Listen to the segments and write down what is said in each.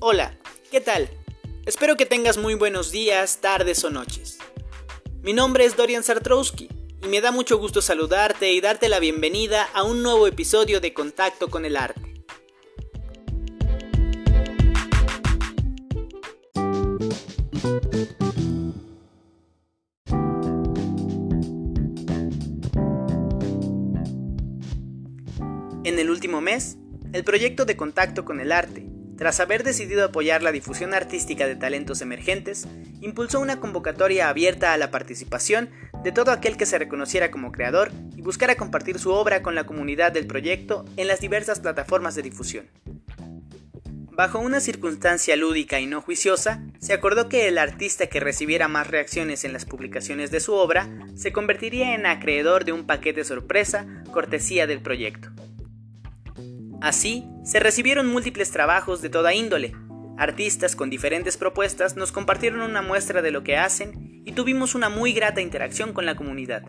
Hola, ¿qué tal? Espero que tengas muy buenos días, tardes o noches. Mi nombre es Dorian Sartrowski y me da mucho gusto saludarte y darte la bienvenida a un nuevo episodio de Contacto con el Arte. En el último mes, el proyecto de Contacto con el Arte, tras haber decidido apoyar la difusión artística de talentos emergentes, impulsó una convocatoria abierta a la participación de todo aquel que se reconociera como creador y buscara compartir su obra con la comunidad del proyecto en las diversas plataformas de difusión. Bajo una circunstancia lúdica y no juiciosa, se acordó que el artista que recibiera más reacciones en las publicaciones de su obra se convertiría en acreedor de un paquete sorpresa cortesía del proyecto. Así, se recibieron múltiples trabajos de toda índole. Artistas con diferentes propuestas nos compartieron una muestra de lo que hacen y tuvimos una muy grata interacción con la comunidad.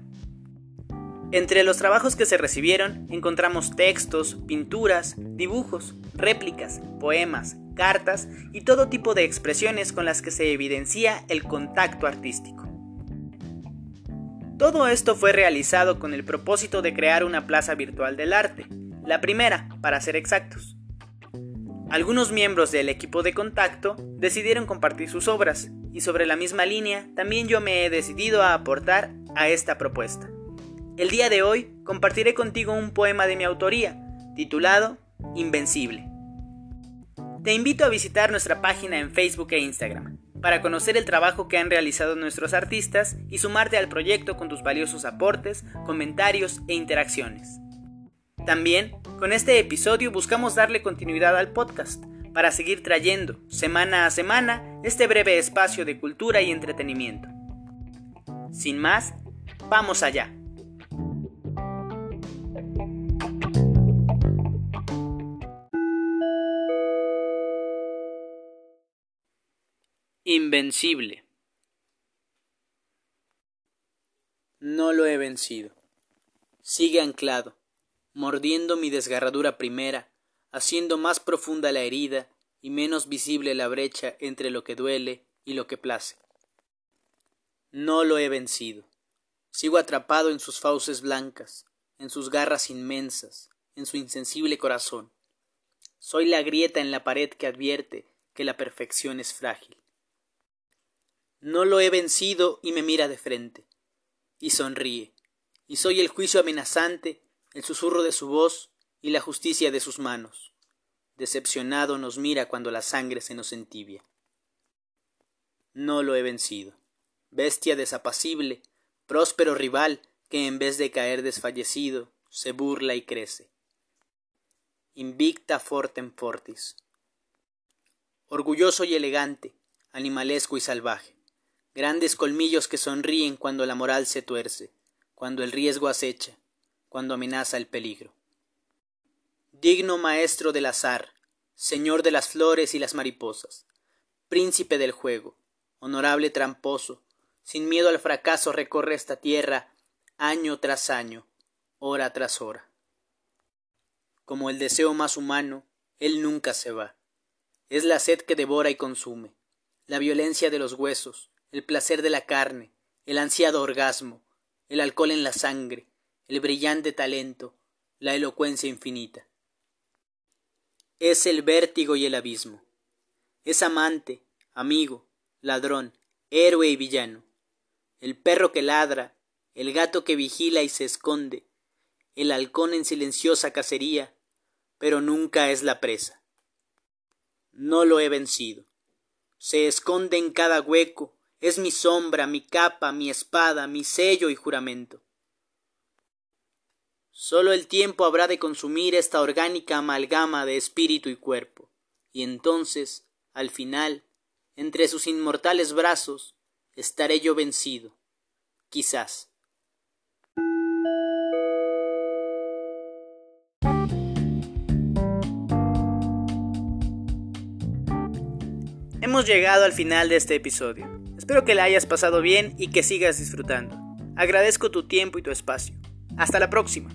Entre los trabajos que se recibieron encontramos textos, pinturas, dibujos, réplicas, poemas, cartas y todo tipo de expresiones con las que se evidencia el contacto artístico. Todo esto fue realizado con el propósito de crear una plaza virtual del arte, la primera, para ser exactos. Algunos miembros del equipo de contacto decidieron compartir sus obras y sobre la misma línea también yo me he decidido a aportar a esta propuesta. El día de hoy compartiré contigo un poema de mi autoría, titulado Invencible. Te invito a visitar nuestra página en Facebook e Instagram para conocer el trabajo que han realizado nuestros artistas y sumarte al proyecto con tus valiosos aportes, comentarios e interacciones. También, con este episodio buscamos darle continuidad al podcast para seguir trayendo, semana a semana, este breve espacio de cultura y entretenimiento. Sin más, vamos allá. Invencible. No lo he vencido. Sigue anclado mordiendo mi desgarradura primera, haciendo más profunda la herida y menos visible la brecha entre lo que duele y lo que place. No lo he vencido. Sigo atrapado en sus fauces blancas, en sus garras inmensas, en su insensible corazón. Soy la grieta en la pared que advierte que la perfección es frágil. No lo he vencido y me mira de frente, y sonríe, y soy el juicio amenazante el susurro de su voz y la justicia de sus manos. Decepcionado nos mira cuando la sangre se nos entibia. No lo he vencido. Bestia desapacible, próspero rival que en vez de caer desfallecido se burla y crece. Invicta fortem fortis. Orgulloso y elegante, animalesco y salvaje. Grandes colmillos que sonríen cuando la moral se tuerce, cuando el riesgo acecha, cuando amenaza el peligro. Digno maestro del azar, señor de las flores y las mariposas, príncipe del juego, honorable tramposo, sin miedo al fracaso recorre esta tierra año tras año, hora tras hora. Como el deseo más humano, él nunca se va. Es la sed que devora y consume, la violencia de los huesos, el placer de la carne, el ansiado orgasmo, el alcohol en la sangre, el brillante talento, la elocuencia infinita. Es el vértigo y el abismo. Es amante, amigo, ladrón, héroe y villano. El perro que ladra, el gato que vigila y se esconde, el halcón en silenciosa cacería, pero nunca es la presa. No lo he vencido. Se esconde en cada hueco, es mi sombra, mi capa, mi espada, mi sello y juramento. Solo el tiempo habrá de consumir esta orgánica amalgama de espíritu y cuerpo, y entonces, al final, entre sus inmortales brazos, estaré yo vencido, quizás. Hemos llegado al final de este episodio. Espero que la hayas pasado bien y que sigas disfrutando. Agradezco tu tiempo y tu espacio. Hasta la próxima.